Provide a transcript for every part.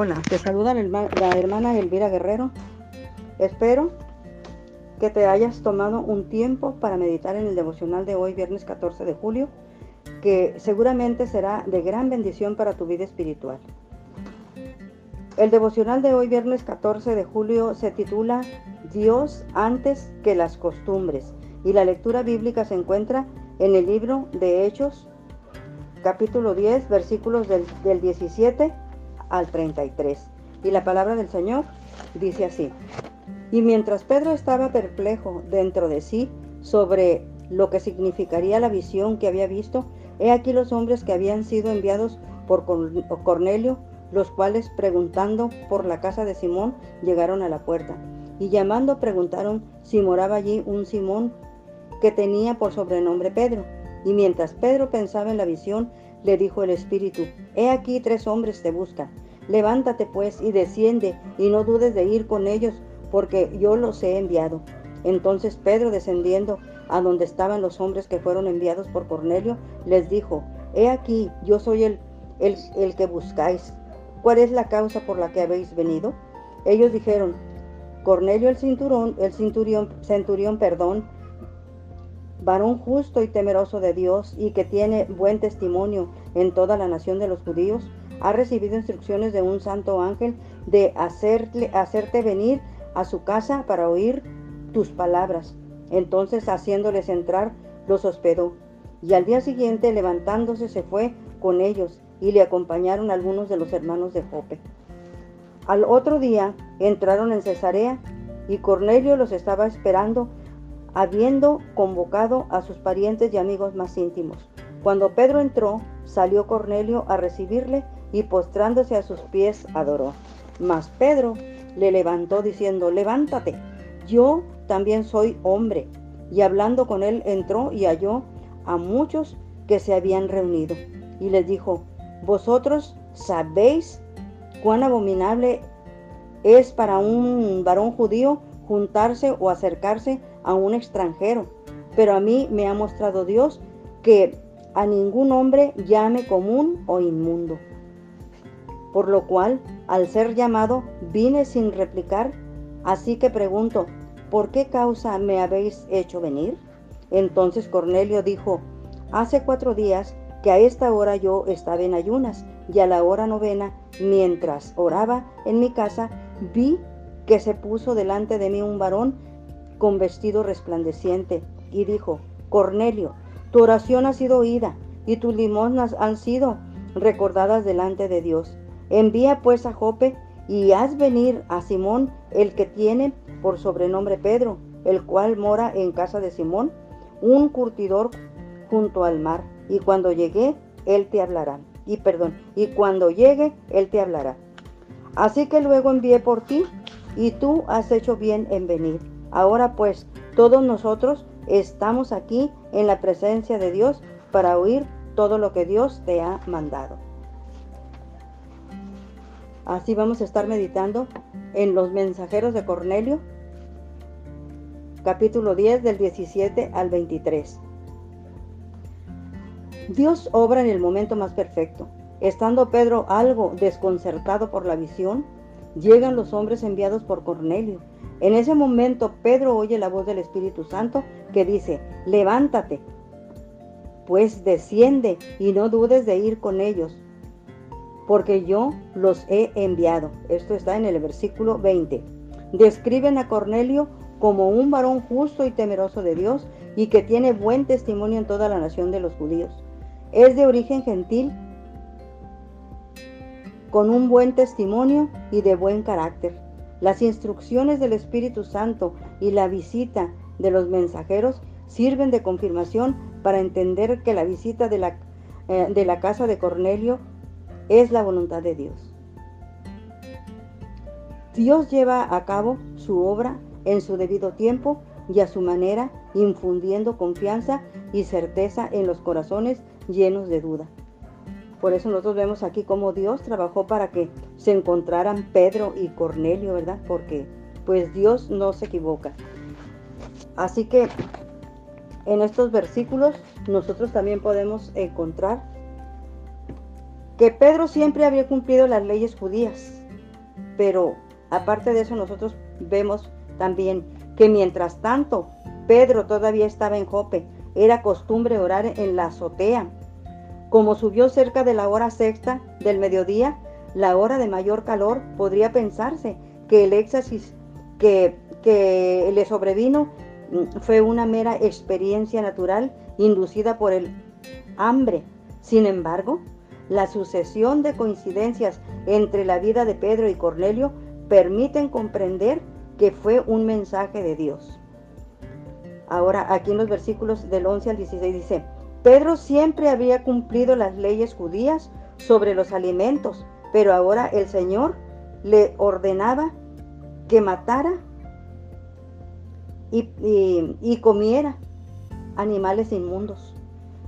Hola, te saluda la hermana Elvira Guerrero. Espero que te hayas tomado un tiempo para meditar en el devocional de hoy, viernes 14 de julio, que seguramente será de gran bendición para tu vida espiritual. El devocional de hoy, viernes 14 de julio, se titula Dios antes que las costumbres y la lectura bíblica se encuentra en el libro de Hechos, capítulo 10, versículos del, 17 al 33. Y la palabra del Señor dice así. Y mientras Pedro estaba perplejo dentro de sí sobre lo que significaría la visión que había visto, he aquí los hombres que habían sido enviados por Cornelio, los cuales preguntando por la casa de Simón llegaron a la puerta. Y llamando preguntaron si moraba allí un Simón que tenía por sobrenombre Pedro. Y mientras Pedro pensaba en la visión, le dijo el Espíritu, He aquí tres hombres te buscan. Levántate pues y desciende, y no dudes de ir con ellos, porque yo los he enviado. Entonces Pedro, descendiendo a donde estaban los hombres que fueron enviados por Cornelio, les dijo, He aquí, yo soy el, el, el que buscáis. ¿Cuál es la causa por la que habéis venido? Ellos dijeron, Cornelio el cinturón, el centurión, centurión, perdón, varón justo y temeroso de Dios y que tiene buen testimonio en toda la nación de los judíos, ha recibido instrucciones de un santo ángel de hacerte venir a su casa para oír tus palabras. Entonces, haciéndoles entrar, los hospedó. Y al día siguiente, levantándose, se fue con ellos y le acompañaron algunos de los hermanos de Jope. Al otro día entraron en Cesarea y Cornelio los estaba esperando habiendo convocado a sus parientes y amigos más íntimos. Cuando Pedro entró, salió Cornelio a recibirle y postrándose a sus pies adoró. Mas Pedro le levantó diciendo, levántate, yo también soy hombre. Y hablando con él entró y halló a muchos que se habían reunido. Y les dijo, vosotros sabéis cuán abominable es para un varón judío juntarse o acercarse a un extranjero, pero a mí me ha mostrado Dios que a ningún hombre llame común o inmundo. Por lo cual, al ser llamado, vine sin replicar, así que pregunto, ¿por qué causa me habéis hecho venir? Entonces Cornelio dijo, hace cuatro días que a esta hora yo estaba en ayunas y a la hora novena, mientras oraba en mi casa, vi que se puso delante de mí un varón con vestido resplandeciente y dijo, Cornelio, tu oración ha sido oída y tus limosnas han sido recordadas delante de Dios. Envía pues a Jope y haz venir a Simón, el que tiene por sobrenombre Pedro, el cual mora en casa de Simón, un curtidor junto al mar. Y cuando llegue, él te hablará. Y perdón, y cuando llegue, él te hablará. Así que luego envié por ti y tú has hecho bien en venir. Ahora pues, todos nosotros estamos aquí en la presencia de Dios para oír todo lo que Dios te ha mandado. Así vamos a estar meditando en los mensajeros de Cornelio, capítulo 10 del 17 al 23. Dios obra en el momento más perfecto. Estando Pedro algo desconcertado por la visión, llegan los hombres enviados por Cornelio. En ese momento Pedro oye la voz del Espíritu Santo que dice, levántate, pues desciende y no dudes de ir con ellos, porque yo los he enviado. Esto está en el versículo 20. Describen a Cornelio como un varón justo y temeroso de Dios y que tiene buen testimonio en toda la nación de los judíos. Es de origen gentil con un buen testimonio y de buen carácter. Las instrucciones del Espíritu Santo y la visita de los mensajeros sirven de confirmación para entender que la visita de la, eh, de la casa de Cornelio es la voluntad de Dios. Dios lleva a cabo su obra en su debido tiempo y a su manera, infundiendo confianza y certeza en los corazones llenos de duda. Por eso nosotros vemos aquí cómo Dios trabajó para que se encontraran Pedro y Cornelio, ¿verdad? Porque pues Dios no se equivoca. Así que en estos versículos nosotros también podemos encontrar que Pedro siempre había cumplido las leyes judías Pero aparte de eso, nosotros vemos también que mientras tanto Pedro todavía estaba en Jope, era costumbre orar en la azotea. Como subió cerca de la hora sexta del mediodía, la hora de mayor calor, podría pensarse que el éxtasis que, que le sobrevino mm, fue una mera experiencia natural inducida por el hambre. Sin embargo, la sucesión de coincidencias entre la vida de Pedro y Cornelio permiten comprender que fue un mensaje de Dios. Ahora, aquí en los versículos del 11 al 16 dice, Pedro siempre había cumplido las leyes judías sobre los alimentos, pero ahora el Señor le ordenaba que matara y, comiera animales inmundos.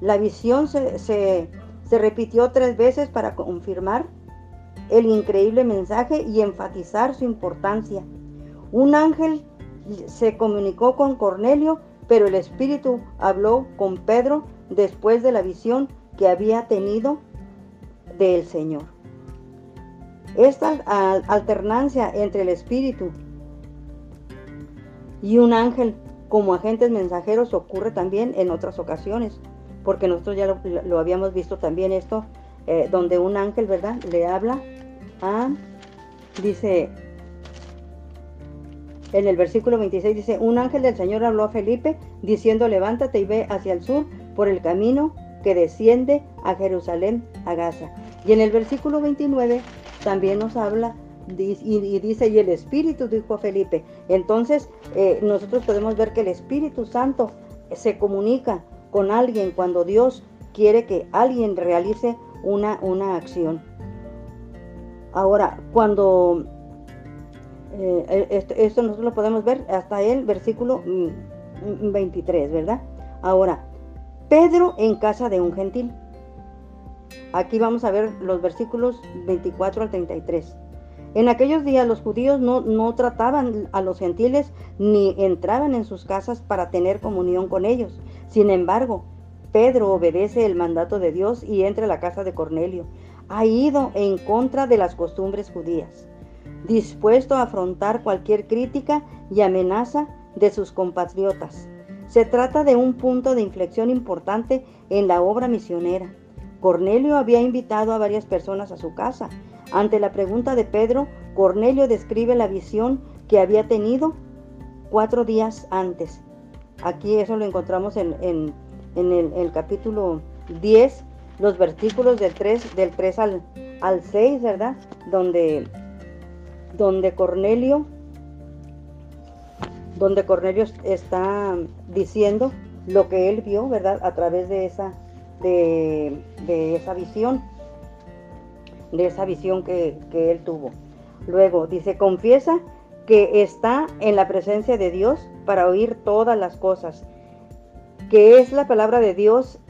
La visión se, se repitió tres veces para confirmar el increíble mensaje y enfatizar su importancia. Un ángel se comunicó con Cornelio, pero el Espíritu habló con Pedro después de la visión que había tenido del Señor. Esta alternancia entre el Espíritu y un ángel como agentes mensajeros ocurre también en otras ocasiones, porque nosotros ya lo, habíamos visto también esto, eh, donde un ángel, ¿verdad?, le habla dice, en el versículo 26 dice, un ángel del Señor habló a Felipe diciendo, levántate y ve hacia el sur por el camino que desciende a Jerusalén, a Gaza. Y en el versículo 29 también nos habla y, dice, y el Espíritu dijo Felipe. Entonces eh, nosotros podemos ver que el Espíritu Santo se comunica con alguien cuando Dios quiere que alguien realice una, una acción. Ahora, cuando eh, esto, nosotros lo podemos ver hasta el versículo 23, mm, ¿verdad? Ahora, Pedro en casa de un gentil. Aquí vamos a ver los versículos 24 al 33. En aquellos días los judíos no, no, trataban a los gentiles ni entraban en sus casas para tener comunión con ellos. Sin embargo, Pedro obedece el mandato de Dios y entra a la casa de Cornelio. Ha ido en contra de las costumbres judías dispuesto a afrontar cualquier crítica y amenaza de sus compatriotas. Se trata de un punto de inflexión importante en la obra misionera. Cornelio había invitado a varias personas a su casa. Ante la pregunta de Pedro, Cornelio describe la visión que había tenido cuatro días antes. Aquí eso lo encontramos en, el, capítulo 10, los versículos del 3, del 3 al, al 6, ¿verdad? Donde donde Cornelio, donde Cornelio está diciendo lo que él vio, ¿verdad? A través de esa, de, esa visión, de esa visión que, él tuvo. Luego dice, confiesa que está en la presencia de Dios para oír todas las cosas, que es la palabra de Dios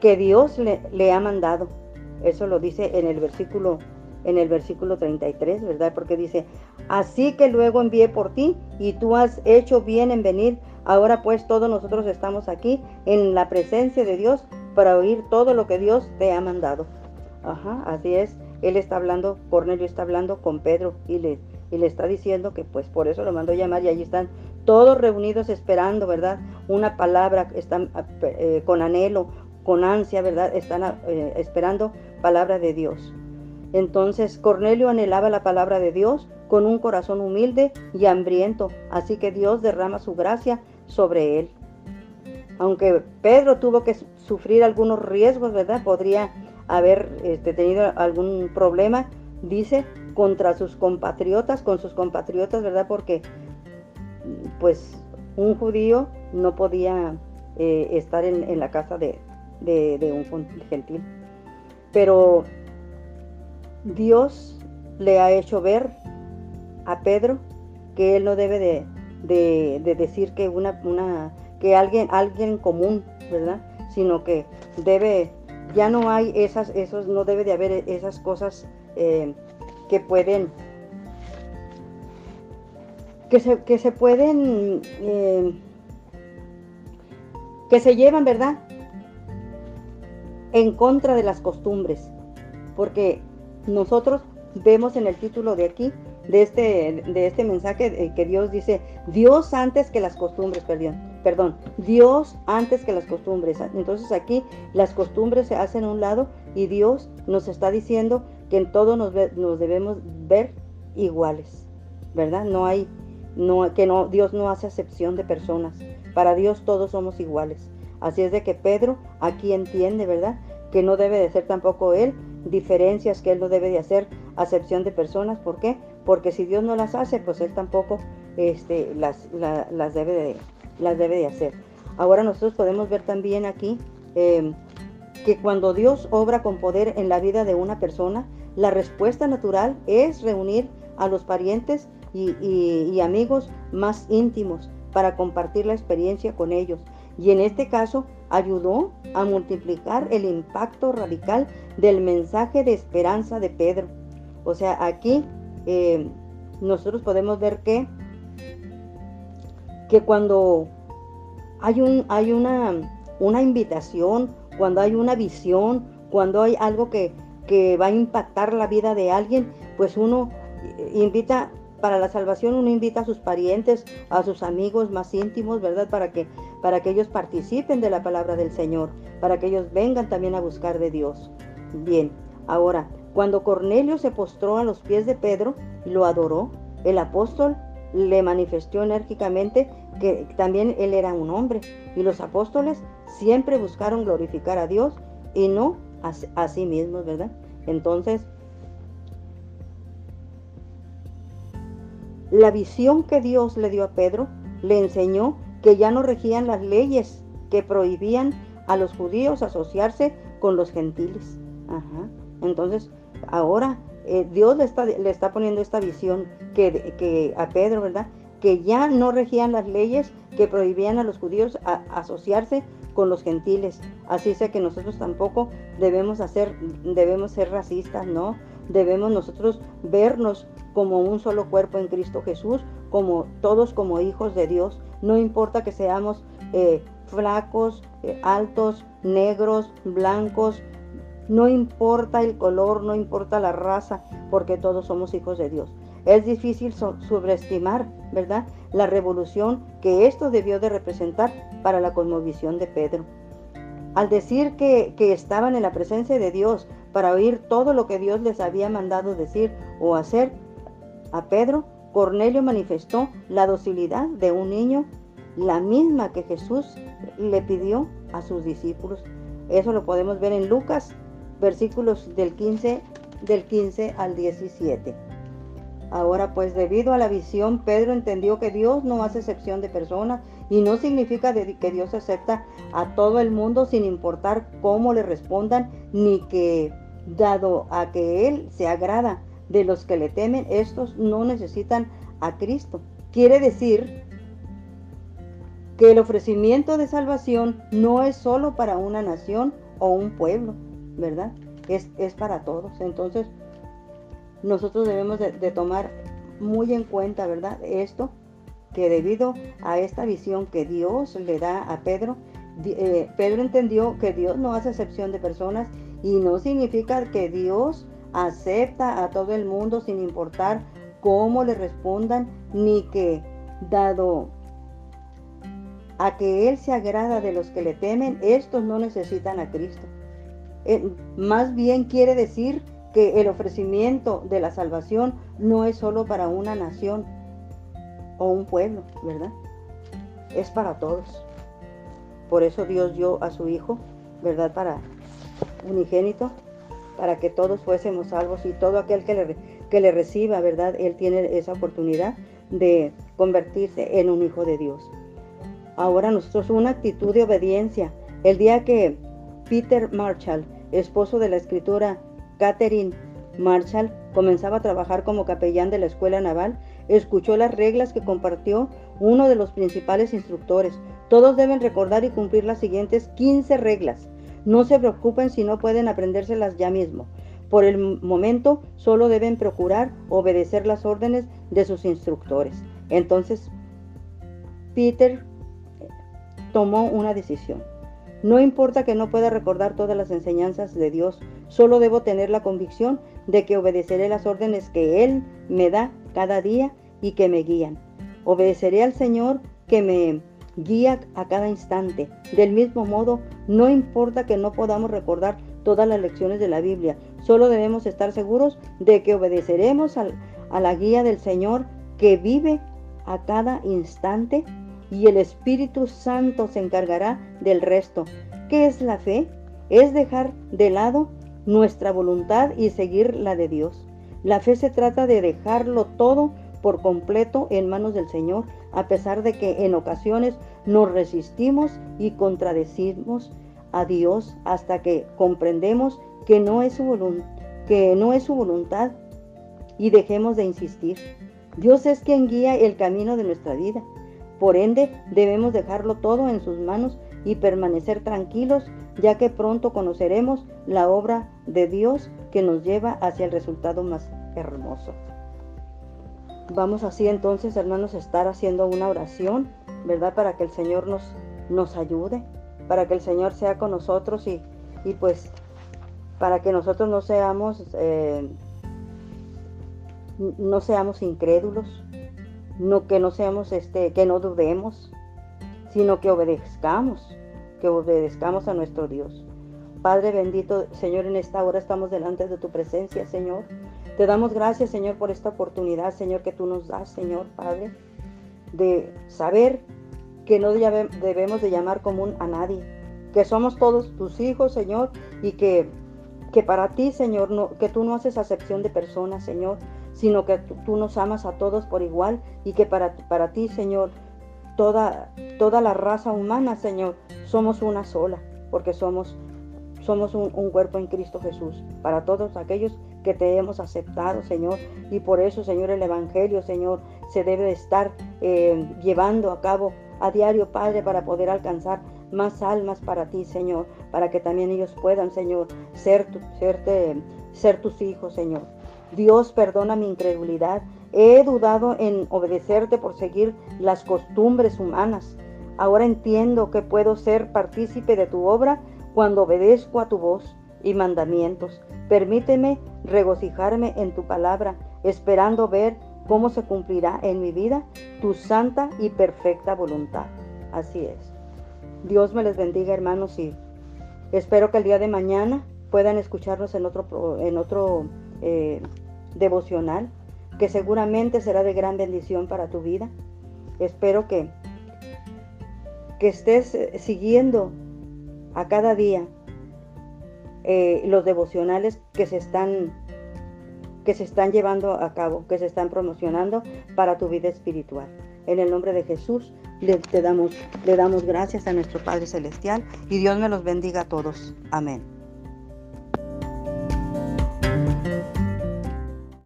que Dios le, ha mandado. Eso lo dice en el versículo en el versículo 33, ¿verdad? Porque dice, así que luego envié por ti y tú has hecho bien en venir. Ahora pues todos nosotros estamos aquí en la presencia de Dios para oír todo lo que Dios te ha mandado. Ajá, así es. Él está hablando, Cornelio está hablando con Pedro y le, y le está diciendo que pues por eso lo mandó llamar y allí están todos reunidos esperando, ¿verdad? Una palabra, están eh, con anhelo, con ansia, ¿verdad? Están eh, esperando palabra de Dios. Entonces Cornelio anhelaba la palabra de Dios con un corazón humilde y hambriento, así que Dios derrama su gracia sobre él. Aunque Pedro tuvo que sufrir algunos riesgos, ¿verdad? Podría haber este, tenido algún problema, dice, contra sus compatriotas, con sus compatriotas, ¿verdad? Porque pues un judío no podía eh, estar en, la casa de, de un gentil. Pero Dios le ha hecho ver a Pedro que él no debe de, decir que una, una, que alguien, alguien común, ¿verdad? Sino que debe, ya no hay esas, esos, no debe de haber esas cosas eh, que pueden, que se, que se pueden, eh, que se llevan, ¿verdad? En contra de las costumbres. Porque nosotros vemos en el título de aquí, de este, de este mensaje, eh, que Dios dice, Dios antes que las costumbres, perdón, perdón, Dios antes que las costumbres. Entonces aquí las costumbres se hacen a un lado y Dios nos está diciendo que en todo nos, nos debemos ver iguales, ¿verdad? No hay, no, que no, Dios no hace acepción de personas. Para Dios todos somos iguales. Así es de que Pedro aquí entiende, ¿verdad? Que no debe de ser tampoco él diferencias, que él no debe de hacer acepción de personas. ¿Por qué? Porque si Dios no las hace, pues él tampoco este, las, las, debe de, las debe de hacer. Ahora nosotros podemos ver también aquí em, que cuando Dios obra con poder en la vida de una persona, la respuesta natural es reunir a los parientes y, y amigos más íntimos para compartir la experiencia con ellos y en este caso ayudó a multiplicar el impacto radical del mensaje de esperanza de Pedro. O sea, aquí eh, nosotros podemos ver que, que cuando hay, un, hay una, una invitación, cuando hay una visión, cuando hay algo que, que va a impactar la vida de alguien, pues uno invita para la salvación uno invita a sus parientes, a sus amigos más íntimos, ¿verdad? Para que, para que ellos participen de la palabra del Señor, para que ellos vengan también a buscar de Dios. Bien, ahora, cuando Cornelio se postró a los pies de Pedro y lo adoró, el apóstol le manifestó enérgicamente que también él era un hombre y los apóstoles siempre buscaron glorificar a Dios y no a, sí mismos, ¿verdad? Entonces, La visión que Dios le dio a Pedro le enseñó que ya no regían las leyes que prohibían a los judíos asociarse con los gentiles. Entonces, ahora eh, Dios le está, le está, poniendo esta visión que, que, a Pedro, ¿verdad? Que ya no regían las leyes que prohibían a los judíos asociarse con los gentiles. Así sea que nosotros tampoco debemos hacer, debemos ser racistas, ¿no? Debemos nosotros vernos como un solo cuerpo en Cristo Jesús, como todos como hijos de Dios. No importa que seamos eh, flacos, eh, altos, negros, blancos, no importa el color, no importa la raza, porque todos somos hijos de Dios. Es difícil sobreestimar, ¿verdad? La revolución que esto debió de representar para la cosmovisión de Pedro. Al decir que, que estaban en la presencia de Dios para oír todo lo que Dios les había mandado decir o hacer, a Pedro, Cornelio manifestó la docilidad de un niño, la misma que Jesús le pidió a sus discípulos. Eso lo podemos ver en Lucas, versículos del 15, del 15 al 17. Ahora pues debido a la visión, Pedro entendió que Dios no hace excepción de personas y no significa que Dios acepta a todo el mundo sin importar cómo le respondan, ni que dado a que Él se agrada de los que le temen, estos no necesitan a Cristo. Quiere decir que el ofrecimiento de salvación no es solo para una nación o un pueblo, ¿verdad? Es, es para todos. Entonces, nosotros debemos de, tomar muy en cuenta, ¿verdad? Esto, que debido a esta visión que Dios le da a Pedro, eh, Pedro entendió que Dios no hace excepción de personas y no significa que Dios acepta a todo el mundo sin importar cómo le respondan, ni que, dado a que Él se agrada de los que le temen, estos no necesitan a Cristo. Eh, más bien quiere decir que el ofrecimiento de la salvación no es solo para una nación o un pueblo, ¿verdad? Es para todos. Por eso Dios dio a su Hijo, ¿verdad? Para unigénito, para que todos fuésemos salvos y todo aquel que le, que le reciba, ¿verdad? Él tiene esa oportunidad de convertirse en un hijo de Dios. Ahora nosotros una actitud de obediencia. El día que Peter Marshall, esposo de la escritora Catherine Marshall, comenzaba a trabajar como capellán de la escuela naval, escuchó las reglas que compartió uno de los principales instructores. Todos deben recordar y cumplir las siguientes 15 reglas. No se preocupen si no pueden aprendérselas ya mismo. Por el momento solo deben procurar obedecer las órdenes de sus instructores. Entonces, Peter tomó una decisión. No importa que no pueda recordar todas las enseñanzas de Dios, solo debo tener la convicción de que obedeceré las órdenes que Él me da cada día y que me guían. Obedeceré al Señor que me guía a cada instante. Del mismo modo, no importa que no podamos recordar todas las lecciones de la Biblia, solo debemos estar seguros de que obedeceremos a la guía del Señor que vive a cada instante y el Espíritu Santo se encargará del resto. ¿Qué es la fe? Es dejar de lado nuestra voluntad y seguir la de Dios. La fe se trata de dejarlo todo por completo en manos del Señor, a pesar de que en ocasiones nos resistimos y contradecimos a Dios hasta que comprendemos que no es su, que no es su voluntad y dejemos de insistir. Dios es quien guía el camino de nuestra vida. Por ende, debemos dejarlo todo en sus manos y permanecer tranquilos, ya que pronto conoceremos la obra de Dios que nos lleva hacia el resultado más hermoso. Vamos así entonces, hermanos, a estar haciendo una oración, ¿verdad? Para que el Señor nos, nos ayude, para que el Señor sea con nosotros y, y pues para que nosotros no seamos, eh, no seamos incrédulos, no que no seamos este, que no dudemos, sino que obedezcamos, que obedezcamos a nuestro Dios. Padre bendito, Señor, en esta hora estamos delante de tu presencia, Señor. Te damos gracias, Señor, por esta oportunidad, Señor, que tú nos das, Señor, Padre, de saber que no debemos de llamar común a nadie, que somos todos tus hijos, Señor, y que, que para ti, Señor, no, que tú no haces acepción de personas, Señor, sino que tú, nos amas a todos por igual y que para, para ti, Señor, toda, toda la raza humana, Señor, somos una sola, porque somos, somos un, cuerpo en Cristo Jesús, para todos aquellos que te hemos aceptado, Señor, y por eso, Señor, el Evangelio, Señor, se debe estar eh, llevando a cabo a diario, Padre, para poder alcanzar más almas para ti, Señor, para que también ellos puedan, Señor, ser, ser tus hijos, Señor. Dios perdona mi incredulidad. He dudado en obedecerte por seguir las costumbres humanas. Ahora entiendo que puedo ser partícipe de tu obra cuando obedezco a tu voz y mandamientos. Permíteme regocijarme en tu palabra, esperando ver cómo se cumplirá en mi vida tu santa y perfecta voluntad. Así es. Dios me les bendiga, hermanos, y espero que el día de mañana puedan escucharnos en otro, en otro eh, devocional que seguramente será de gran bendición para tu vida. Espero que, que estés siguiendo a cada día eh, los devocionales que se están que se están llevando a cabo, que se están promocionando para tu vida espiritual. En el nombre de Jesús le, damos, le damos gracias a nuestro Padre Celestial y Dios me los bendiga a todos. Amén.